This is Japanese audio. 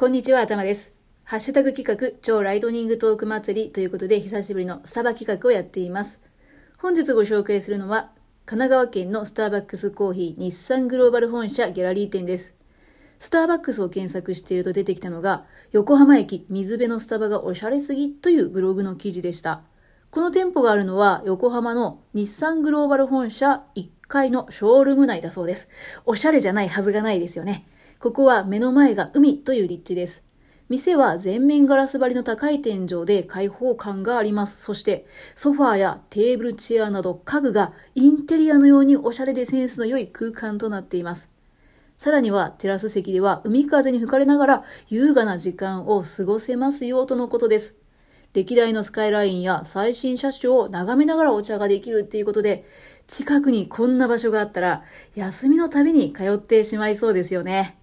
こんにちは、頭です。ハッシュタグ企画、超ライトニングトーク祭りということで、久しぶりのスタバ企画をやっています。本日ご紹介するのは、神奈川県のスターバックスコーヒー日産グローバル本社ギャラリー店です。スターバックスを検索していると出てきたのが、横浜駅水辺のスタバがおしゃれすぎというブログの記事でした。この店舗があるのは横浜の日産グローバル本社1階のショールーム内だそうです。おしゃれじゃないはずがないですよね。ここは目の前が海という立地です。店は全面ガラス張りの高い天井で開放感があります。そしてソファーやテーブルチェアなど家具がインテリアのようにおしゃれでセンスの良い空間となっています。さらにはテラス席では海風に吹かれながら優雅な時間を過ごせますよとのことです。歴代のスカイラインや最新車種を眺めながらお茶ができるっていうことで、近くにこんな場所があったら休みの旅に通ってしまいそうですよね。